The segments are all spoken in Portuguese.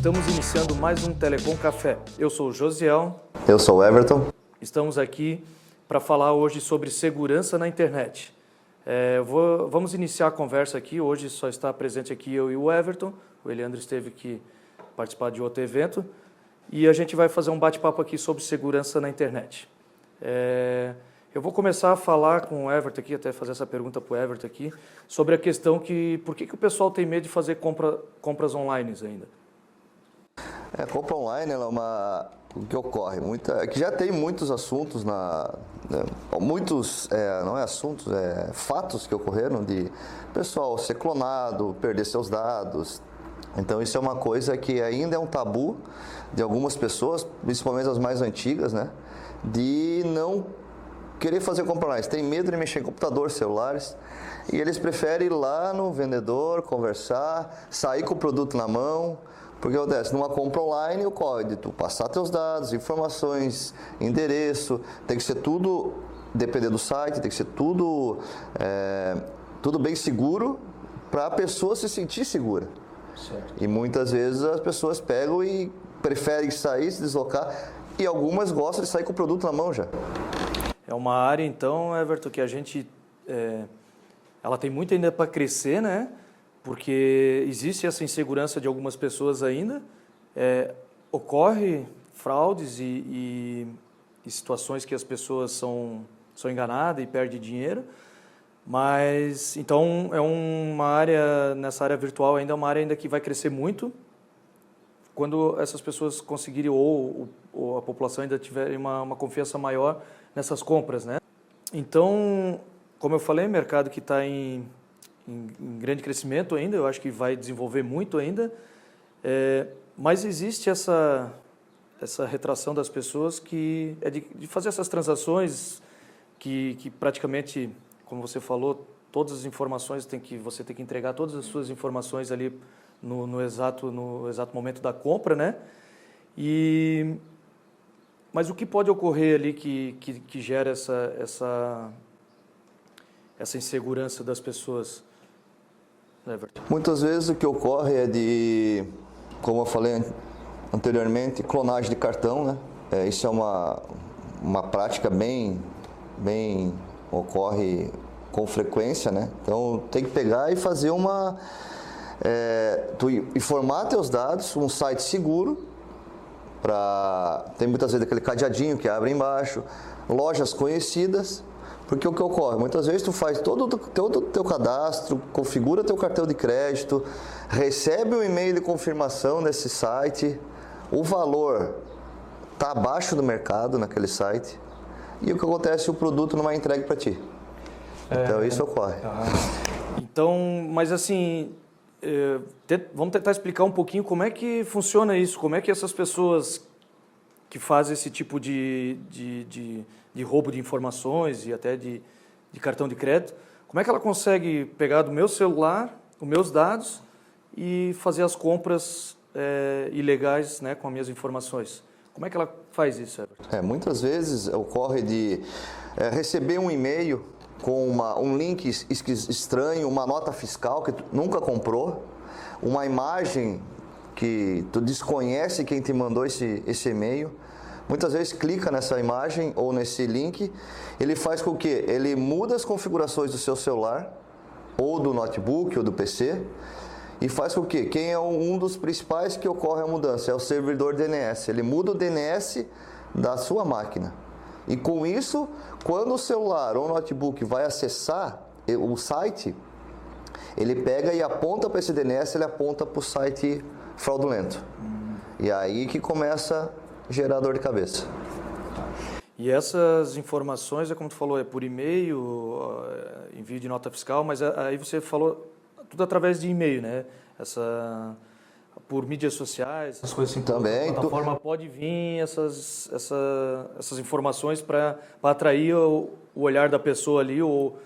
Estamos iniciando mais um Telecom Café. Eu sou o Josiel. Eu sou o Everton. Estamos aqui para falar hoje sobre segurança na internet. É, vou, vamos iniciar a conversa aqui. Hoje só está presente aqui eu e o Everton. O Eliandro esteve aqui participar de outro evento. E a gente vai fazer um bate-papo aqui sobre segurança na internet. É, eu vou começar a falar com o Everton aqui, até fazer essa pergunta para o Everton aqui, sobre a questão que por que, que o pessoal tem medo de fazer compra, compras online ainda? É, compra online é uma o que ocorre? Muita que já tem muitos assuntos na né, muitos é, não é assuntos é fatos que ocorreram de pessoal ser clonado perder seus dados. Então isso é uma coisa que ainda é um tabu de algumas pessoas principalmente as mais antigas né de não querer fazer compra online. Tem medo de mexer em computador celulares e eles preferem ir lá no vendedor conversar sair com o produto na mão porque acontece, numa compra online ocorre de tu passar teus dados, informações, endereço, tem que ser tudo, depender do site, tem que ser tudo, é, tudo bem seguro para a pessoa se sentir segura. Certo. E muitas vezes as pessoas pegam e preferem sair, se deslocar, e algumas gostam de sair com o produto na mão já. É uma área, então, Everton, que a gente. É, ela tem muito ainda para crescer, né? Porque existe essa insegurança de algumas pessoas ainda. É, ocorre fraudes e, e, e, situações que as pessoas são, são enganadas e perdem dinheiro, mas então é uma área nessa área virtual ainda é uma área ainda que vai crescer muito quando essas pessoas conseguirem ou, ou a população ainda tiver uma, uma confiança maior nessas compras, né? Então, como eu falei, mercado que está em em, em, grande crescimento ainda, eu acho que vai desenvolver muito ainda, é, mas existe essa, essa retração das pessoas que é de, de fazer essas transações que, que praticamente, como você falou, todas as informações tem que você tem que entregar todas as suas informações ali no, no exato no exato momento da compra, né? E mas o que pode ocorrer ali que, que, que gera essa, essa, essa insegurança das pessoas? Everton? Muitas vezes o que ocorre é de, como eu falei anteriormente, clonagem de cartão, né? É, isso é uma, uma prática bem, bem ocorre com frequência, né? Então tem que pegar e fazer uma é, tu informar teus dados, um site seguro para tem muitas vezes aquele cadeadinho que abre embaixo, lojas conhecidas porque o que ocorre? Muitas vezes tu faz todo o teu, teu cadastro, configura teu cartão de crédito, recebe um e-mail de confirmação nesse site, o valor está abaixo do mercado naquele site, e o que acontece? O produto não é entregue para ti. É, então isso ocorre. Então, mas assim, é, vamos tentar explicar um pouquinho como é que funciona isso, como é que essas pessoas que fazem esse tipo de, de, de de roubo de informações e até de, de cartão de crédito. Como é que ela consegue pegar do meu celular os meus dados e fazer as compras é, ilegais né, com as minhas informações? Como é que ela faz isso, Everton? É, muitas vezes ocorre de é, receber um e-mail com uma, um link estranho, uma nota fiscal que nunca comprou, uma imagem que tu desconhece quem te mandou esse, esse e-mail muitas vezes clica nessa imagem ou nesse link, ele faz com que ele muda as configurações do seu celular, ou do notebook, ou do PC, e faz com que quem é um dos principais que ocorre a mudança é o servidor DNS. Ele muda o DNS da sua máquina. E com isso, quando o celular ou o notebook vai acessar o site, ele pega e aponta para esse DNS, ele aponta para o site fraudulento. E aí que começa gerar dor de cabeça. E essas informações, é como tu falou, é por e-mail, envio de nota fiscal, mas aí você falou tudo através de e-mail, né? Essa por mídias sociais, essas coisas assim. Também. A plataforma tu... pode vir essas, essa, essas informações para atrair o, o, olhar da pessoa ali ou,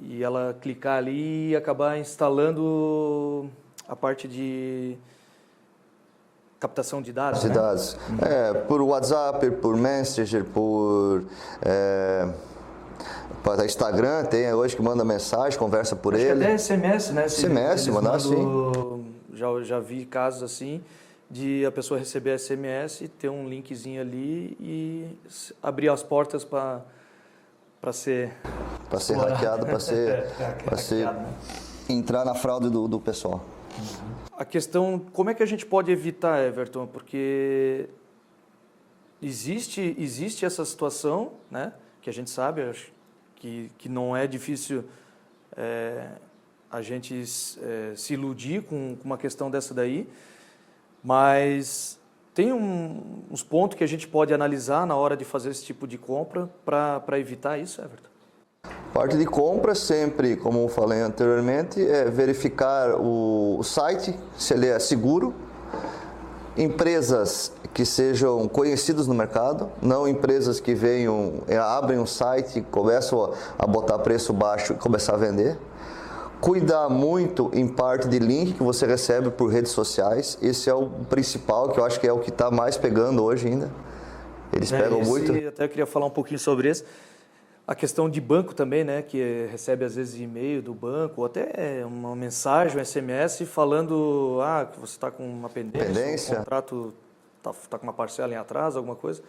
e ela clicar ali e acabar instalando a parte de captação de dados. De né? dados. É, por WhatsApp, por Messenger, por. É, para Instagram tem hoje que manda mensagem, conversa por Acho ele. até SMS, né? SMS, mandar sim. Já, já vi casos assim de a pessoa receber SMS, ter um linkzinho ali e abrir as portas para para ser para ser hackeado, para ser, é, para ser né? entrar na fraude do, do pessoal. A questão, como é que a gente pode evitar, Everton? Porque existe existe essa situação, né? Que a gente sabe, que que não é difícil é, a gente é, se iludir com, com uma questão dessa daí, mas tem um, uns pontos que a gente pode analisar na hora de fazer esse tipo de compra para evitar isso, Everton? Parte de compra sempre, como eu falei anteriormente, é verificar o site, se ele é seguro, empresas que sejam conhecidas no mercado, não empresas que venham, é, abrem um site, começam a botar preço baixo e começar a vender cuidar muito em parte de link que você recebe por redes sociais. Esse é o principal, que eu acho que é o que está mais pegando hoje ainda. Eles é, pegam muito. Até queria falar um pouquinho sobre isso. A questão de banco também, né, que recebe às vezes e-mail do banco, ou até uma mensagem, um SMS falando ah, que você está com uma pendência, pendência. um contrato está tá com uma parcela em atraso, alguma coisa.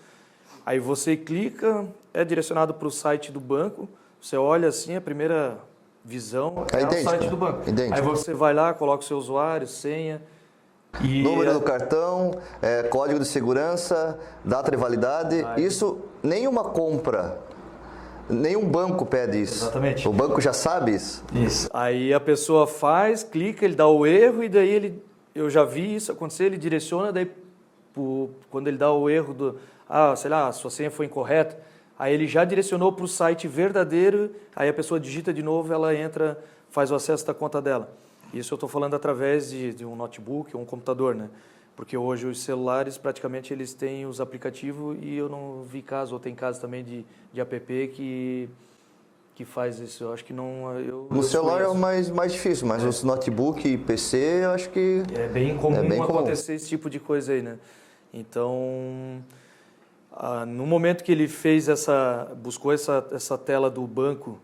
Aí você clica, é direcionado para o site do banco, você olha assim, a primeira visão é, é o site do banco. Idêntico. Aí você vai lá, coloca o seu usuário, senha. E Número do cartão, é, código de segurança, data de validade. Isso, nenhuma compra, nenhum banco pede isso. Exatamente. O banco já sabe isso. Isso. Aí a pessoa faz, clica, ele dá o erro e daí ele, eu já vi isso acontecer, ele direciona, daí quando ele dá o erro do, ah, sei lá, a sua senha foi incorreta, Aí ele já direcionou para o site verdadeiro, aí a pessoa digita de novo, ela entra, faz o acesso da conta dela. Isso eu estou falando através de, de, um notebook ou um computador, né? Porque hoje os celulares praticamente eles têm os aplicativos e eu não vi caso, ou tem caso também de, de app que que faz isso. Eu acho que não. Eu, no eu celular é o mais, mais difícil, mas é. os notebook e PC eu acho que. É bem comum é bem acontecer comum. esse tipo de coisa aí, né? Então. Ah, no momento que ele fez essa, buscou essa, essa tela do banco,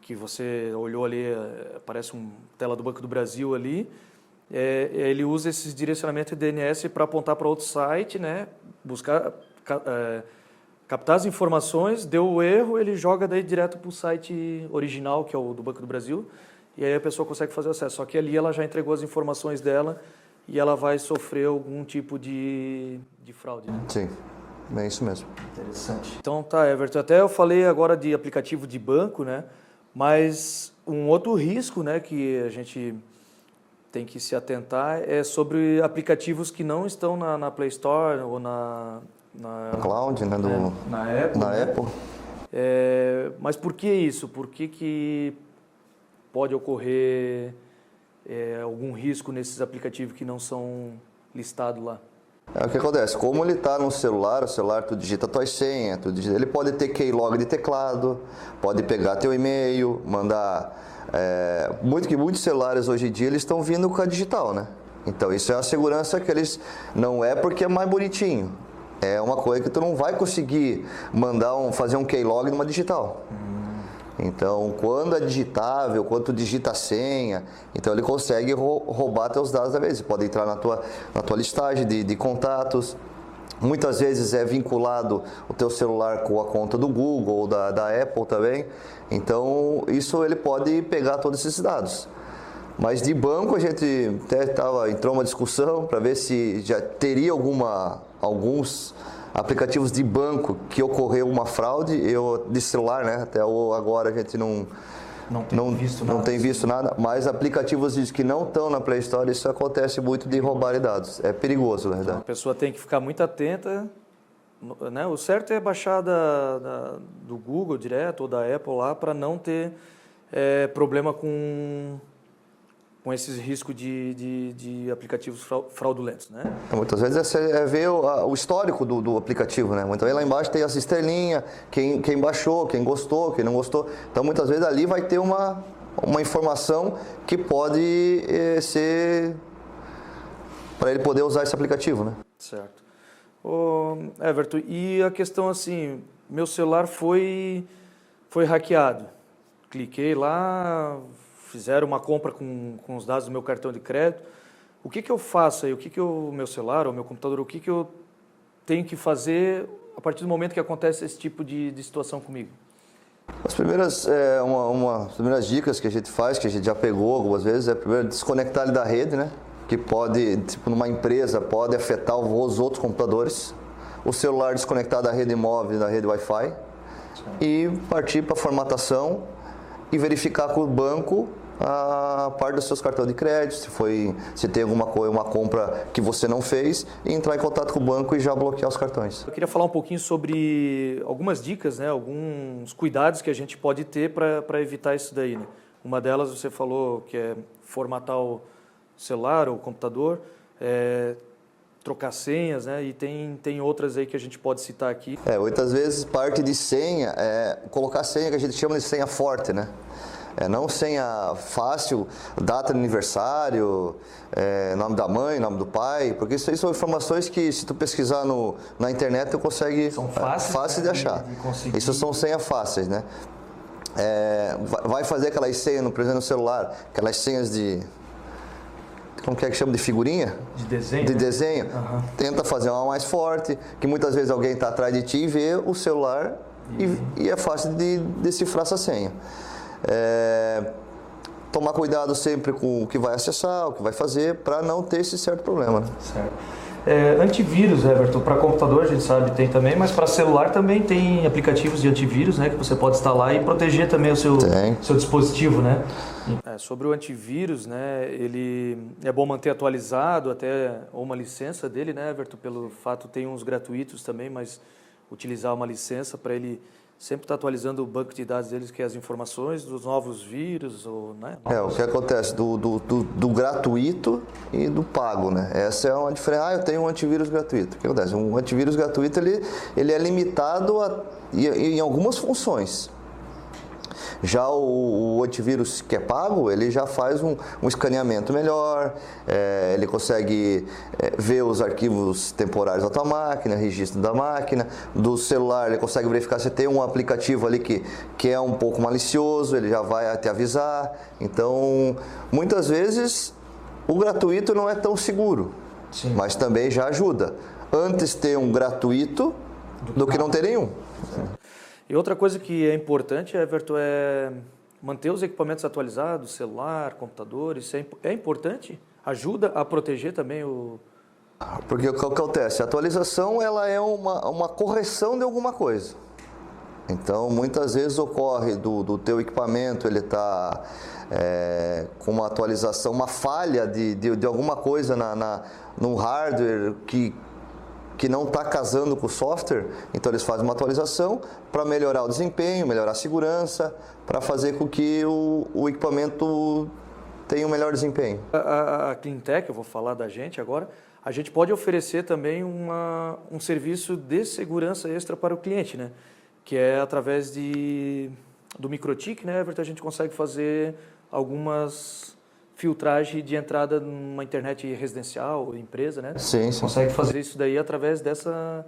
que você olhou ali, eh, parece uma tela do Banco do Brasil ali, é, ele usa esse direcionamento de DNS para apontar para outro site, né? buscar, é, captar as informações, deu o erro, ele joga daí direto para o site original, que é o do Banco do Brasil, e aí a pessoa consegue fazer acesso. Só que ali ela já entregou as informações dela e ela vai sofrer algum tipo de, de fraude. Né? Sim. É isso mesmo. Interessante. Então tá, Everton. Até eu falei agora de aplicativo de banco, né? Mas um outro risco, né, que a gente tem que se atentar é sobre aplicativos que não estão na, na Play Store ou na, na Cloud, né, do, é, na Apple. Na né? Apple. É, mas por que isso? Por que, que pode ocorrer é, algum risco nesses aplicativos que não são listados lá? É o que acontece, como ele está no celular, o celular tu digita tua senha, tu digita, ele pode ter keylog de teclado, pode pegar teu e-mail, mandar. É, muito que muitos celulares hoje em dia eles estão vindo com a digital, né? Então isso é uma segurança que eles não é porque é mais bonitinho, é uma coisa que tu não vai conseguir mandar um, fazer um keylog numa digital. Então, quando é digitável, quando tu digita a senha, então ele consegue roubar teus dados da vez. Ele pode entrar na tua, na tua listagem de, de contatos. Muitas vezes é vinculado o teu celular com a conta do Google ou da, da Apple também. Então, isso ele pode pegar todos esses dados. Mas de banco a gente até tava, entrou uma discussão para ver se já teria alguma, alguns aplicativos de banco que ocorreu uma fraude, eu de celular, né? Até agora a gente não não tem, não, visto, nada. não tem visto nada, mas aplicativos que não estão na Play Store, isso acontece muito de roubar dados. É perigoso, na verdade. Então, a pessoa tem que ficar muito atenta. Né? O certo é baixar da, da do Google direto ou da Apple lá para não ter é, problema com com esses riscos de, de, de, aplicativos fraudulentos, né? É, muitas vezes é, é ver o, o histórico do, do, aplicativo, né? Vezes lá embaixo tem essa estrelinha, quem, quem baixou, quem gostou, quem não gostou. Então muitas vezes ali vai ter uma, uma informação que pode eh, ser para ele poder usar esse aplicativo, né? Certo. Ô, Everton, e a questão assim, meu celular foi foi hackeado. Cliquei lá, fizeram uma compra com, com os dados do meu cartão de crédito, O que, que eu faço aí? O que, que o meu celular ou meu computador, o que, que eu tenho que fazer a partir do momento que acontece esse tipo de, de situação comigo? As primeiras, é, uma, uma, as primeiras dicas que a gente faz, que a gente já pegou algumas vezes, é primeiro desconectar ele da rede, né? Que pode, tipo, numa empresa, pode afetar os outros computadores. O celular desconectar da rede móvel, da rede Wi-Fi. E partir para formatação e verificar com o banco a parte dos seus cartões de crédito, se foi, se tem alguma coisa, uma compra que você não fez, e entrar em contato com o banco e já bloquear os cartões. Eu queria falar um pouquinho sobre algumas dicas, né, alguns cuidados que a gente pode ter para evitar isso daí. Né? Uma delas você falou que é formatar o celular ou o computador, é, trocar senhas, né? E tem, tem outras aí que a gente pode citar aqui. É, muitas vezes parte de senha é colocar senha que a gente chama de senha forte, né? É, não senha fácil, data de aniversário, é, nome da mãe, nome do pai, porque isso aí são informações que se tu pesquisar no, na internet tu consegue são fáceis, é, fácil né, de achar. De isso são senhas fáceis, né? É, vai fazer aquelas senhas, no, por exemplo, no celular, aquelas senhas de como que é que chama de figurinha? De desenho. De né? desenho. Uhum. Tenta fazer uma mais forte, que muitas vezes alguém está atrás de ti e vê o celular uhum. e, e, é fácil de decifrar essa senha. É, tomar cuidado sempre com o que vai acessar, o que vai fazer, para não ter esse certo problema. Né? Certo. É, antivírus, Everton, para computador a gente sabe tem também, mas para celular também tem aplicativos de antivírus, né, que você pode instalar e proteger também o seu, seu dispositivo, né? É, sobre o antivírus, né, ele é bom manter atualizado até ou uma licença dele, né, Everton, pelo fato tem uns gratuitos também, mas utilizar uma licença para ele sempre está atualizando o banco de dados deles, que é as informações dos novos vírus. Ou, né? É, o que acontece do, do, do, do, gratuito e do pago, né? Essa é uma diferença. Ah, eu tenho um antivírus gratuito. O que acontece? Um antivírus gratuito, ele, ele é limitado a, em, em algumas funções. Já o, o, antivírus que é pago, ele já faz um, um escaneamento melhor, é, ele consegue é, ver os arquivos temporários da tua máquina, registro da máquina, do celular ele consegue verificar se tem um aplicativo ali que, que é um pouco malicioso, ele já vai te avisar. Então, muitas vezes o gratuito não é tão seguro, Sim. mas também já ajuda. Antes ter um gratuito do, do que não ter nenhum. E outra coisa que é importante, Everton, é manter os equipamentos atualizados, celular, computador, isso é, é importante? Ajuda a proteger também o... Porque o que acontece? A atualização ela é uma, uma correção de alguma coisa. Então, muitas vezes ocorre do, do teu equipamento, ele está é, com uma atualização, uma falha de, de, de alguma coisa na, na, no hardware que que não está casando com o software, então eles fazem uma atualização para melhorar o desempenho, melhorar a segurança, para fazer com que o, o, equipamento tenha um melhor desempenho. A, a, a Cleantech, eu vou falar da gente agora, a gente pode oferecer também uma, um serviço de segurança extra para o cliente, né? que é através de, do MikroTik, né, Everton, a gente consegue fazer algumas filtragem de entrada numa internet residencial, empresa, né? Sim, sim. Consegue fazer isso daí através dessa,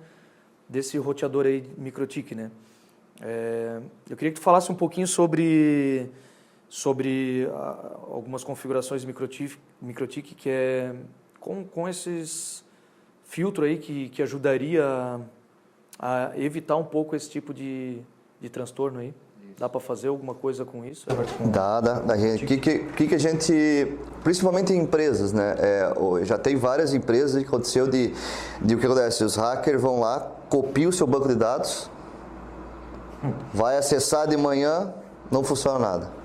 desse roteador aí MikroTik, né? É, eu queria que tu falasse um pouquinho sobre, sobre a, ah, algumas configurações MikroTik, MikroTik que é com, com esses filtros aí que, que ajudaria a, a evitar um pouco esse tipo de, de transtorno aí. Dá para fazer alguma coisa com isso? Dá, dá. O que, que, que a gente, principalmente em empresas, né? É, já tem várias empresas que aconteceu de, de o que acontece? Os hackers vão lá, copiam o seu banco de dados, vai acessar de manhã, não funciona nada.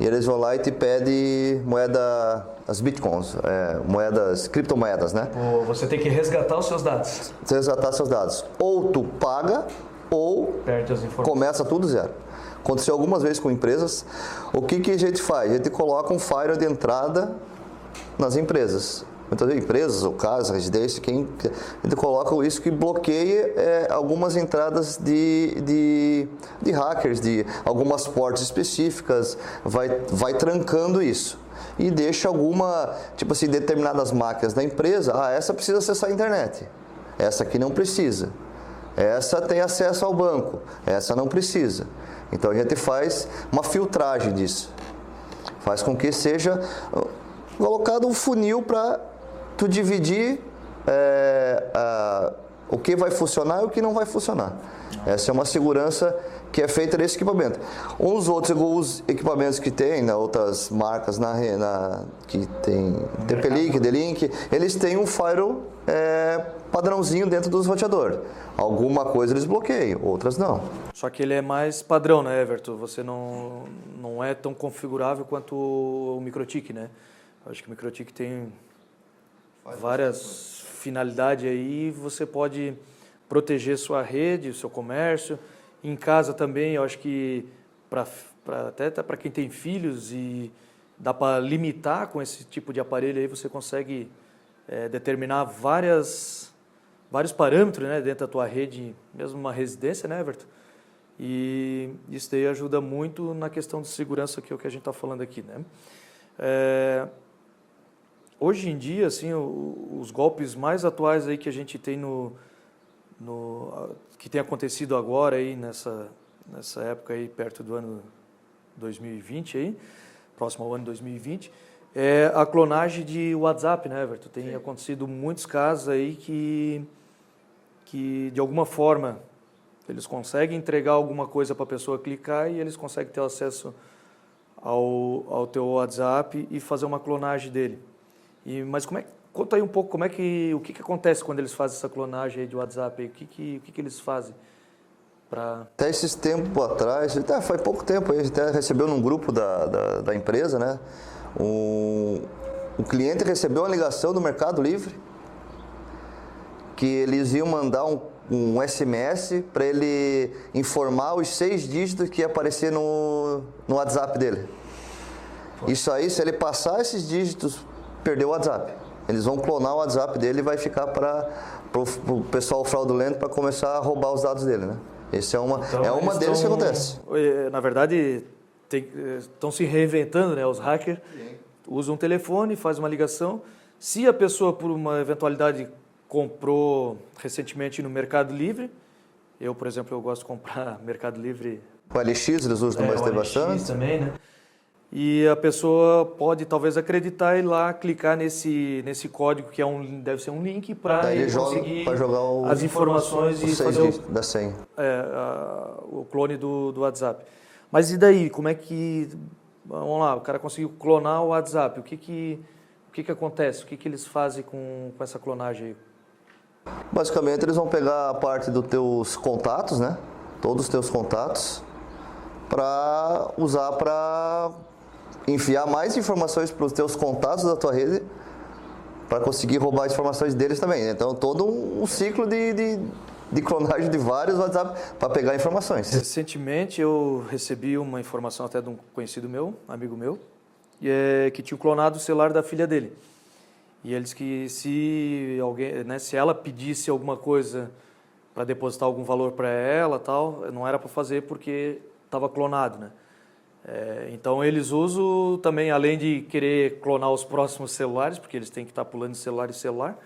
E eles vão lá e te pedem moeda, as bitcoins, é, moedas, criptomoedas, né? Você tem que resgatar os seus dados. Resgatar seus dados. Ou tu paga, ou começa tudo zero. Aconteceu algumas vezes com empresas. O que, que a gente faz? A gente coloca um firewall de entrada nas empresas. Muitas vezes, empresas ou casas, residência, quem, a gente coloca isso que bloqueia é, algumas entradas de, de, de hackers, de algumas portas específicas, vai, vai trancando isso e deixa alguma, tipo assim, determinadas máquinas da empresa, ah, essa precisa acessar a internet, essa aqui não precisa, essa tem acesso ao banco, essa não precisa. Então a gente faz uma filtragem disso. Faz com que seja uh, colocado um funil para tu dividir é, a, o que vai funcionar e o que não vai funcionar. Essa é uma segurança que é feita nesse equipamento. Uns outros os equipamentos que tem, né, outras marcas na, na que tem TP-Link, D-Link, eles têm um firewall é, padrãozinho dentro dos roteadores. Alguma coisa eles bloqueiam, outras não. Só que ele é mais padrão, né, Everton? Você não, não é tão configurável quanto o MikroTik, né? Acho que o MikroTik tem várias finalidades aí. Você pode proteger sua rede, seu comércio. Em casa também, eu acho que pra, pra até para quem tem filhos e dá para limitar com esse tipo de aparelho aí, você consegue é, determinar várias, vários parâmetros né, dentro da tua rede, mesmo uma residência, né, Everton? E isso daí ajuda muito na questão de segurança, que é o que a gente está falando aqui, né? É, hoje em dia, assim, os golpes mais atuais aí que a gente tem no, no que tem acontecido agora aí nessa nessa época aí perto do ano 2020 aí, próximo ao ano 2020, é a clonagem de WhatsApp, né, Everton? Tem Sim. acontecido muitos casos aí que que de alguma forma eles conseguem entregar alguma coisa para a pessoa clicar e eles conseguem ter acesso ao, ao teu WhatsApp e fazer uma clonagem dele. E, mas como é, conta aí um pouco como é que, o que, que acontece quando eles fazem essa clonagem de WhatsApp? O que, que, o que, que eles fazem? Pra... Até esses tempos atrás, até faz pouco tempo, a gente até recebeu num grupo da, da, da empresa, né? Um, o cliente recebeu uma ligação do Mercado Livre que eles iam mandar um um SMS para ele informar os seis dígitos que ia aparecer no, no WhatsApp dele. Isso aí, se ele passar esses dígitos, perdeu o WhatsApp. Eles vão clonar o WhatsApp dele e vai ficar para o pessoal fraudulento para começar a roubar os dados dele, né? Esse é uma, então, é uma deles estão, que acontece. Eh, na verdade, estão se reinventando, né? Os hackers usam um telefone, faz uma ligação. Se a pessoa, por uma eventualidade, comprou recentemente no Mercado Livre. Eu, por exemplo, eu gosto de comprar Mercado Livre. O LX eles usam é, bastante. também, né? E a pessoa pode talvez acreditar e lá clicar nesse nesse código que é um deve ser um link para conseguir jogar o, as informações e fazer o, da senha. É, a, o clone do, do WhatsApp. Mas e daí? Como é que vamos lá? O cara conseguiu clonar o WhatsApp. O que que o que que acontece? O que que eles fazem com, com essa clonagem? Aí? Basicamente eles vão pegar a parte dos teus contatos, né? Todos os teus contatos, para usar para enfiar mais informações para os teus contatos da tua rede, para conseguir roubar as informações deles também. Então todo um, ciclo de, de, de clonagem de vários WhatsApp para pegar informações. Recentemente eu recebi uma informação até de um conhecido meu, amigo meu, é, que tinha clonado o celular da filha dele. E eles que se alguém, né, se ela pedisse alguma coisa para depositar algum valor para ela, tal, não era para fazer porque estava clonado, né? É, então eles usam também, além de querer clonar os próximos celulares, porque eles têm que estar pulando de celular em celular,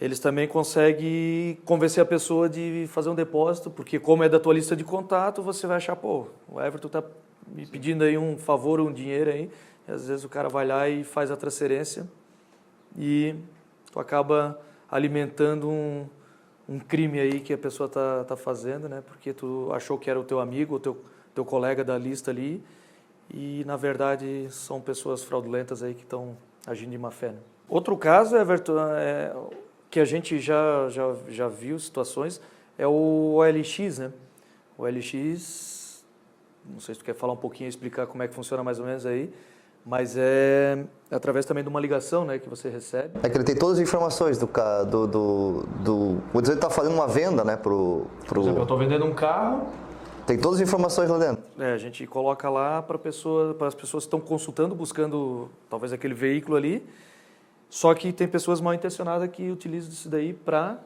eles também conseguem convencer a pessoa de fazer um depósito, porque como é da tua lista de contato, você vai achar, pô, o Everton está me pedindo aí um favor, um dinheiro aí, e às vezes o cara vai lá e faz a transferência e tu acaba alimentando um, um crime aí que a pessoa está tá fazendo, né? Porque tu achou que era o teu amigo, o teu, teu colega da lista ali e na verdade são pessoas fraudulentas aí que estão agindo de má fé. Né? Outro caso, Everton, é, que a gente já, já, já viu situações, é o OLX, né? O OLX, não sei se tu quer falar um pouquinho, explicar como é que funciona mais ou menos aí, mas é através também de uma ligação né, que você recebe. É que ele tem todas as informações do do, do, do vou dizer, ele está fazendo uma venda, né, pro, pro... Por exemplo, eu estou vendendo um carro. Tem todas as informações lá dentro. É, a gente coloca lá para pessoa, para as pessoas que estão consultando, buscando talvez aquele veículo ali. Só que tem pessoas mal intencionadas que utilizam isso daí para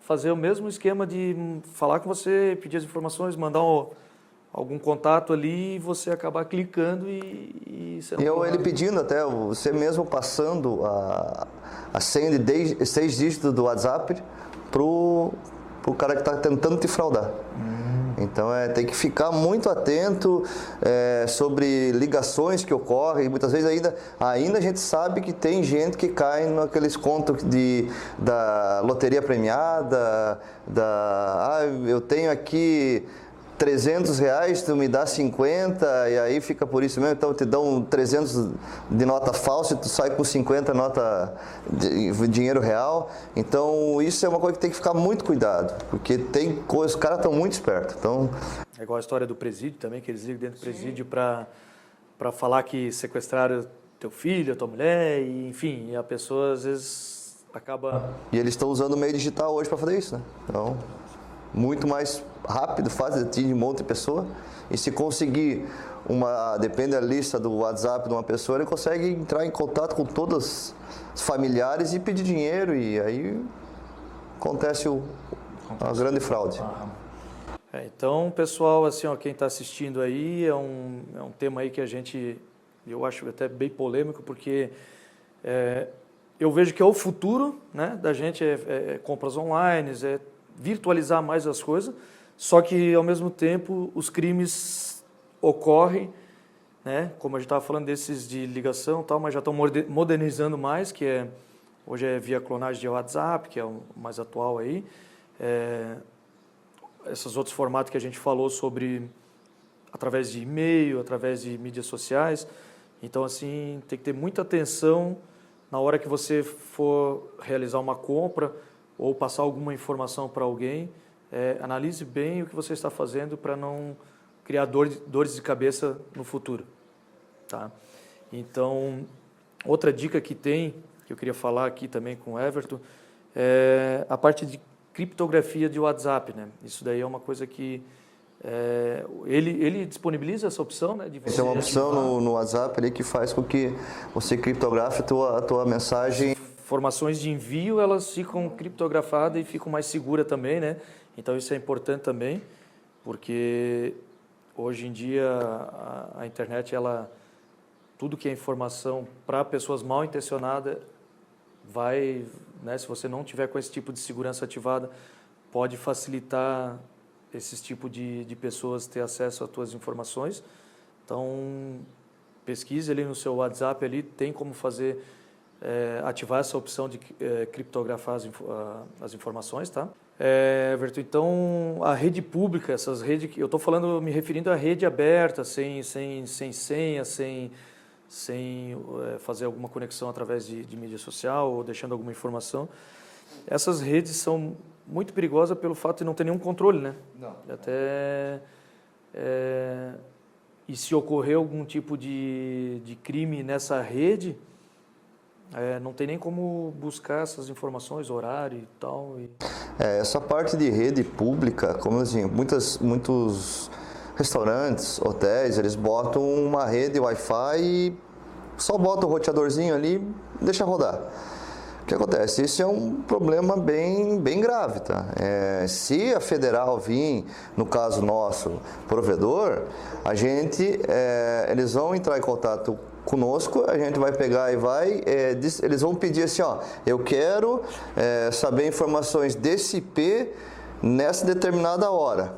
fazer o mesmo esquema de falar com você, pedir as informações, mandar um algum contato ali e você acabar clicando e, e sendo. Eu, ele pedindo até, você mesmo passando a, a senha de dez, seis dígitos do WhatsApp pro, pro cara que está tentando te fraudar. Hum. Então é, tem que ficar muito atento é, sobre ligações que ocorrem. Muitas vezes ainda, ainda a gente sabe que tem gente que cai naqueles contos de, da loteria premiada, da ah, eu tenho aqui 300 reais, tu me dá 50 e aí fica por isso mesmo, então te dão 300 de nota falsa e tu sai com 50 nota de dinheiro real. Então isso é uma coisa que tem que ficar muito cuidado, porque tem coisas, os caras estão muito espertos. Então... É igual a história do presídio também, que eles ligam dentro do presídio para falar que sequestraram teu filho, tua mulher, e, enfim, e a pessoa às vezes acaba... E eles estão usando o meio digital hoje para fazer isso, né? Então muito mais rápido, fácil, atinge um monte de pessoa. E se conseguir uma, depende da lista do WhatsApp de uma pessoa, ele consegue entrar em contato com todos os familiares e pedir dinheiro e aí acontece o, a grande fraude. É, então, pessoal, assim, ó, quem está assistindo aí é um, é um tema aí que a gente, eu acho até bem polêmico, porque é, eu vejo que é o futuro né, da gente, é, é, é compras online, é virtualizar mais as coisas, só que ao mesmo tempo os crimes ocorrem, né? Como a gente estava falando desses de ligação, tal, mas já estão modernizando mais, que é hoje é via clonagem de WhatsApp, que é o mais atual aí. É, esses outros formatos que a gente falou sobre através de e-mail, através de mídias sociais. Então assim tem que ter muita atenção na hora que você for realizar uma compra ou passar alguma informação para alguém, é, analise bem o que você está fazendo para não criar dor, dores de cabeça no futuro. Tá? Então, outra dica que tem, que eu queria falar aqui também com o Everton, é a parte de criptografia de WhatsApp. Né? Isso daí é uma coisa que é, ele, ele disponibiliza essa opção, né? De você é uma opção no, no, WhatsApp ali que faz com que você criptografe a tua, a tua mensagem informações de envio elas ficam criptografadas e ficam mais seguras também, né? Então isso é importante também, porque hoje em dia a, a internet ela tudo que é informação para pessoas mal intencionadas vai, né? Se você não tiver com esse tipo de segurança ativada, pode facilitar esses tipo de, de pessoas ter acesso às tuas informações. Então pesquise ali no seu WhatsApp ali tem como fazer é, ativar essa opção de é, criptografar as, as, informações, tá? É, Everton, então a rede pública, essas redes, eu estou falando, me referindo à rede aberta, sem, sem, sem senha, sem, sem é, fazer alguma conexão através de, de mídia social ou deixando alguma informação. Essas redes são muito perigosas pelo fato de não ter nenhum controle, né? Não. Até é, e se ocorrer algum tipo de, de crime nessa rede, é, não tem nem como buscar essas informações, horário e tal. E... É, essa parte de rede pública, como assim, muitas, muitos restaurantes, hotéis, eles botam uma rede Wi-Fi e só botam o roteadorzinho ali e deixa rodar. O que acontece? Isso é um problema bem, bem grave, tá? É, se a federal vir, no caso nosso, provedor, a gente, é, eles vão entrar em contato conosco, a gente vai pegar e vai, é, eles vão pedir assim, ó, eu quero é, saber informações desse IP nessa determinada hora.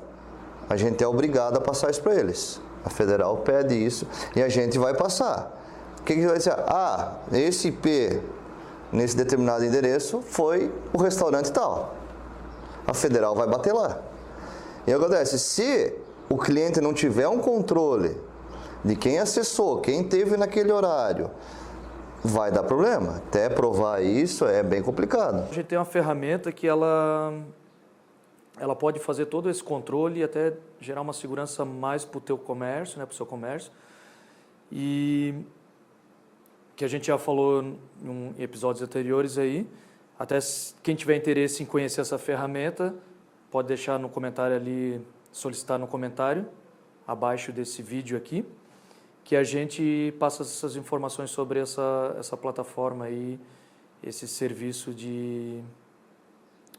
A gente é obrigado a passar isso para eles. A federal pede isso e a gente vai passar. O que, que vai dizer? Ah, esse IP nesse determinado endereço foi o restaurante tal. A federal vai bater lá. E acontece, se o cliente não tiver um controle de quem acessou, quem teve naquele horário, vai dar problema. Até provar isso é bem complicado. A gente tem uma ferramenta que ela, ela pode fazer todo esse controle e até gerar uma segurança mais para o teu comércio, né, para o seu comércio. E que a gente já falou em episódios anteriores aí. Até quem tiver interesse em conhecer essa ferramenta, pode deixar no comentário ali, solicitar no comentário abaixo desse vídeo aqui que a gente passa essas informações sobre essa, essa plataforma aí, esse serviço de,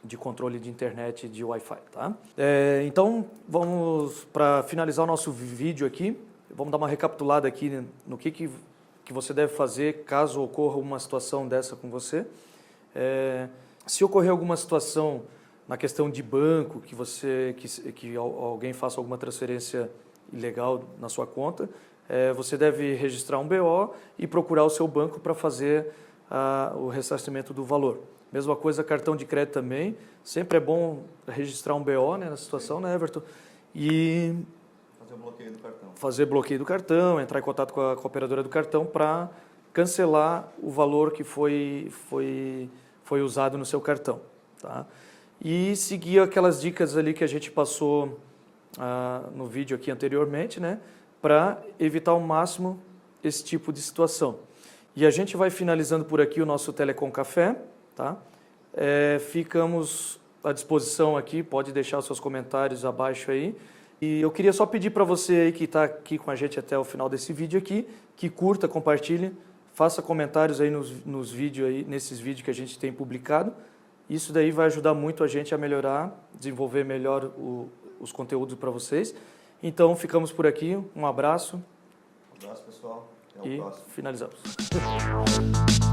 de controle de internet de Wi-Fi, tá? É, então, vamos para finalizar o nosso vídeo aqui, vamos dar uma recapitulada aqui no que, que, que você deve fazer caso ocorra uma situação dessa com você. É, se ocorrer alguma situação na questão de banco, que você que, que alguém faça alguma transferência ilegal na sua conta, é, você deve registrar um BO e procurar o seu banco para fazer ah, o ressarcimento do valor. Mesma coisa, cartão de crédito também. Sempre é bom registrar um BO né, na situação, né, Everton? E fazer o bloqueio do cartão. Fazer bloqueio do cartão, entrar em contato com a, com a operadora do cartão para cancelar o valor que foi, foi, foi usado no seu cartão. Tá? E seguir aquelas dicas ali que a gente passou ah, no vídeo aqui anteriormente, né? Para evitar ao máximo esse tipo de situação. E a gente vai finalizando por aqui o nosso Telecom Café. Tá? É, ficamos à disposição aqui, pode deixar os seus comentários abaixo aí. E eu queria só pedir para você aí que está aqui com a gente até o final desse vídeo aqui, que curta, compartilhe, faça comentários aí nos, nos vídeos aí, nesses vídeos que a gente tem publicado. Isso daí vai ajudar muito a gente a melhorar, desenvolver melhor o, os conteúdos para vocês. Então ficamos por aqui, um abraço. Um abraço pessoal, até o e próximo. finalizamos.